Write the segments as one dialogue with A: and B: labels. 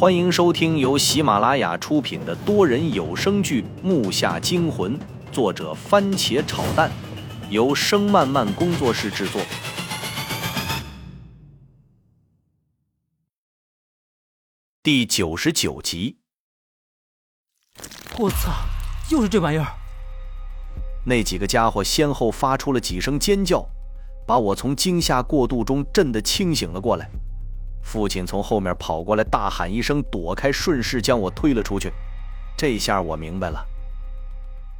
A: 欢迎收听由喜马拉雅出品的多人有声剧《木下惊魂》，作者番茄炒蛋，由声漫漫工作室制作。第九十九集。
B: 我操！又是这玩意儿！
A: 那几个家伙先后发出了几声尖叫，把我从惊吓过度中震得清醒了过来。父亲从后面跑过来，大喊一声“躲开”，顺势将我推了出去。这下我明白了，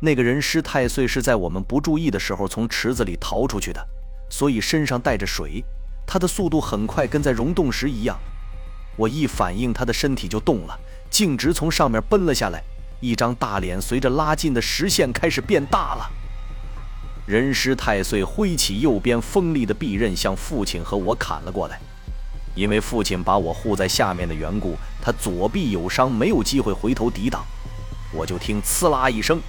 A: 那个人尸太岁是在我们不注意的时候从池子里逃出去的，所以身上带着水，他的速度很快，跟在溶洞时一样。我一反应，他的身体就动了，径直从上面奔了下来，一张大脸随着拉近的实线开始变大了。人尸太岁挥起右边锋利的臂刃，向父亲和我砍了过来。因为父亲把我护在下面的缘故，他左臂有伤，没有机会回头抵挡。我就听“呲啦”一声，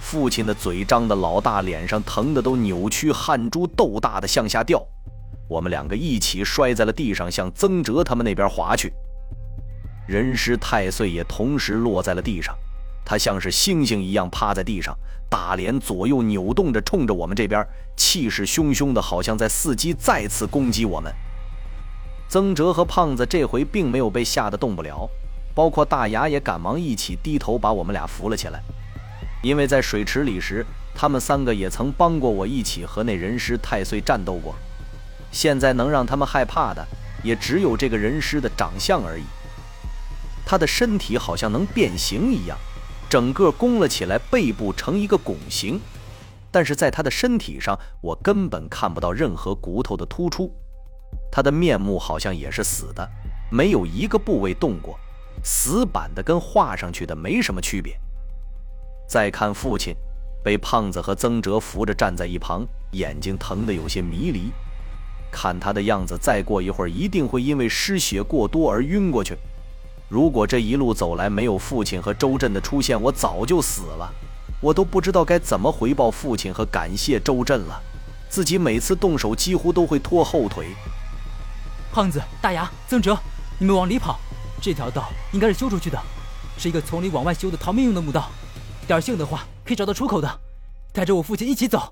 A: 父亲的嘴张的老大，脸上疼的都扭曲，汗珠豆大的向下掉。我们两个一起摔在了地上，向曾哲他们那边滑去。人尸太岁也同时落在了地上，他像是猩猩一样趴在地上，大脸左右扭动着，冲着我们这边，气势汹汹的，好像在伺机再次攻击我们。曾哲和胖子这回并没有被吓得动不了，包括大牙也赶忙一起低头把我们俩扶了起来。因为在水池里时，他们三个也曾帮过我一起和那人尸太岁战斗过。现在能让他们害怕的，也只有这个人尸的长相而已。他的身体好像能变形一样，整个弓了起来，背部成一个拱形，但是在他的身体上，我根本看不到任何骨头的突出。他的面目好像也是死的，没有一个部位动过，死板的跟画上去的没什么区别。再看父亲，被胖子和曾哲扶着站在一旁，眼睛疼得有些迷离。看他的样子，再过一会儿一定会因为失血过多而晕过去。如果这一路走来没有父亲和周震的出现，我早就死了。我都不知道该怎么回报父亲和感谢周震了。自己每次动手几乎都会拖后腿。
B: 胖子、大牙、曾哲，你们往里跑，这条道应该是修出去的，是一个从里往外修的逃命用的墓道。点幸的话，可以找到出口的。带着我父亲一起走。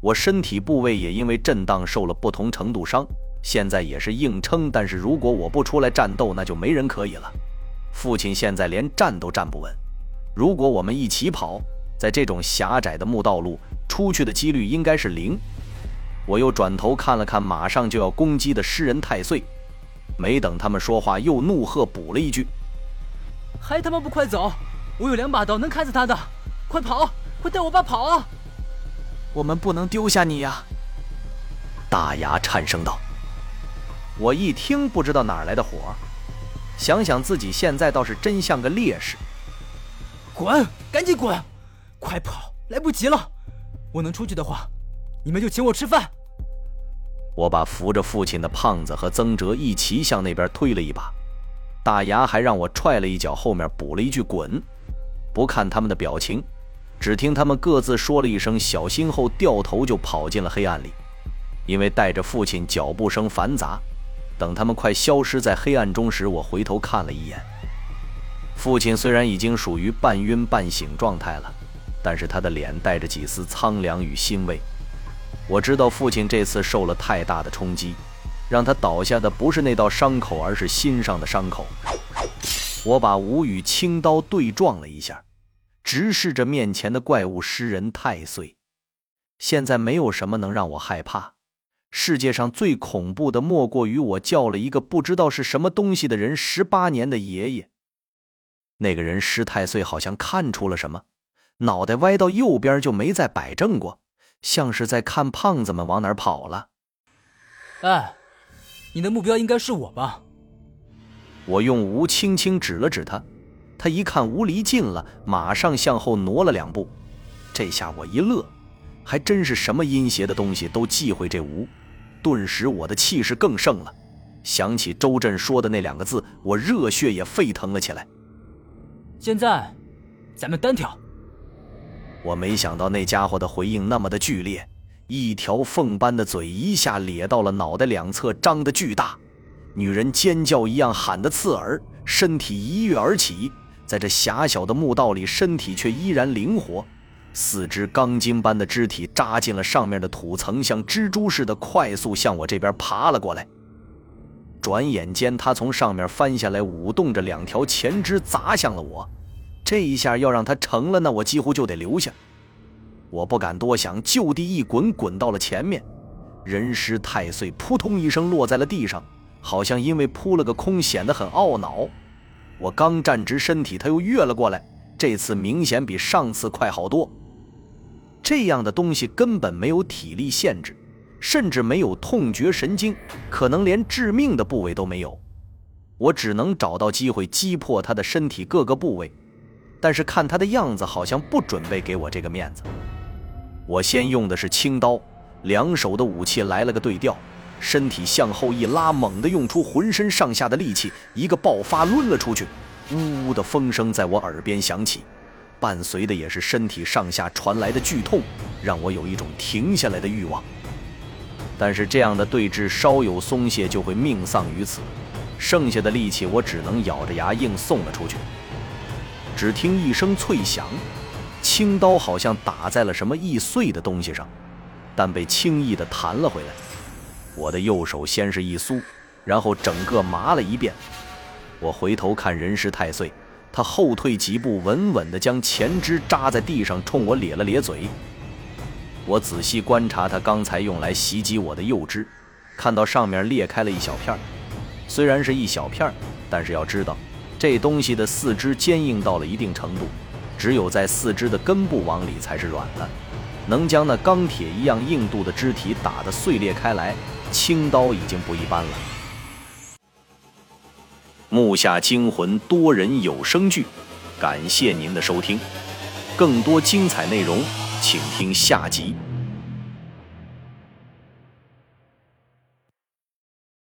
A: 我身体部位也因为震荡受了不同程度伤，现在也是硬撑。但是如果我不出来战斗，那就没人可以了。父亲现在连站都站不稳。如果我们一起跑，在这种狭窄的墓道路，出去的几率应该是零。我又转头看了看马上就要攻击的诗人太岁，没等他们说话，又怒喝补了一句：“
B: 还他妈不快走！我有两把刀能砍死他的，快跑！快带我爸跑啊！
C: 我们不能丢下你呀！”
A: 大牙颤声道。我一听不知道哪来的火，想想自己现在倒是真像个烈士。
B: 滚！赶紧滚！快跑！来不及了！我能出去的话，你们就请我吃饭。
A: 我把扶着父亲的胖子和曾哲一齐向那边推了一把，大牙还让我踹了一脚，后面补了一句“滚”。不看他们的表情，只听他们各自说了一声“小心”后，掉头就跑进了黑暗里。因为带着父亲，脚步声繁杂。等他们快消失在黑暗中时，我回头看了一眼，父亲虽然已经属于半晕半醒状态了，但是他的脸带着几丝苍凉与欣慰。我知道父亲这次受了太大的冲击，让他倒下的不是那道伤口，而是心上的伤口。我把吴语青刀对撞了一下，直视着面前的怪物尸人太岁。现在没有什么能让我害怕，世界上最恐怖的莫过于我叫了一个不知道是什么东西的人十八年的爷爷。那个人师太岁好像看出了什么，脑袋歪到右边就没再摆正过。像是在看胖子们往哪跑了。
B: 哎，你的目标应该是我吧？
A: 我用吴轻轻指了指他，他一看吴离近了，马上向后挪了两步。这下我一乐，还真是什么阴邪的东西都忌讳这吴。顿时我的气势更盛了，想起周震说的那两个字，我热血也沸腾了起来。
B: 现在，咱们单挑。
A: 我没想到那家伙的回应那么的剧烈，一条缝般的嘴一下咧到了脑袋两侧，张得巨大，女人尖叫一样喊得刺耳，身体一跃而起，在这狭小的墓道里，身体却依然灵活。四肢钢筋般的肢体扎进了上面的土层，像蜘蛛似的快速向我这边爬了过来。转眼间，他从上面翻下来，舞动着两条前肢砸向了我。这一下要让他成了，那我几乎就得留下。我不敢多想，就地一滚，滚到了前面。人尸太岁扑通一声落在了地上，好像因为扑了个空，显得很懊恼。我刚站直身体，他又跃了过来，这次明显比上次快好多。这样的东西根本没有体力限制，甚至没有痛觉神经，可能连致命的部位都没有。我只能找到机会击破他的身体各个部位，但是看他的样子，好像不准备给我这个面子。我先用的是轻刀，两手的武器来了个对调，身体向后一拉，猛地用出浑身上下的力气，一个爆发抡了出去，呜呜的风声在我耳边响起。伴随的也是身体上下传来的剧痛，让我有一种停下来的欲望。但是这样的对峙稍有松懈就会命丧于此，剩下的力气我只能咬着牙硬送了出去。只听一声脆响，青刀好像打在了什么易碎的东西上，但被轻易地弹了回来。我的右手先是一酥，然后整个麻了一遍。我回头看人尸太岁。他后退几步，稳稳地将前肢扎在地上，冲我咧了咧嘴。我仔细观察他刚才用来袭击我的右肢，看到上面裂开了一小片虽然是一小片但是要知道，这东西的四肢坚硬到了一定程度，只有在四肢的根部往里才是软的，能将那钢铁一样硬度的肢体打得碎裂开来。青刀已经不一般了。木下惊魂多人有声剧，感谢您的收听，更多精彩内容，请听下集。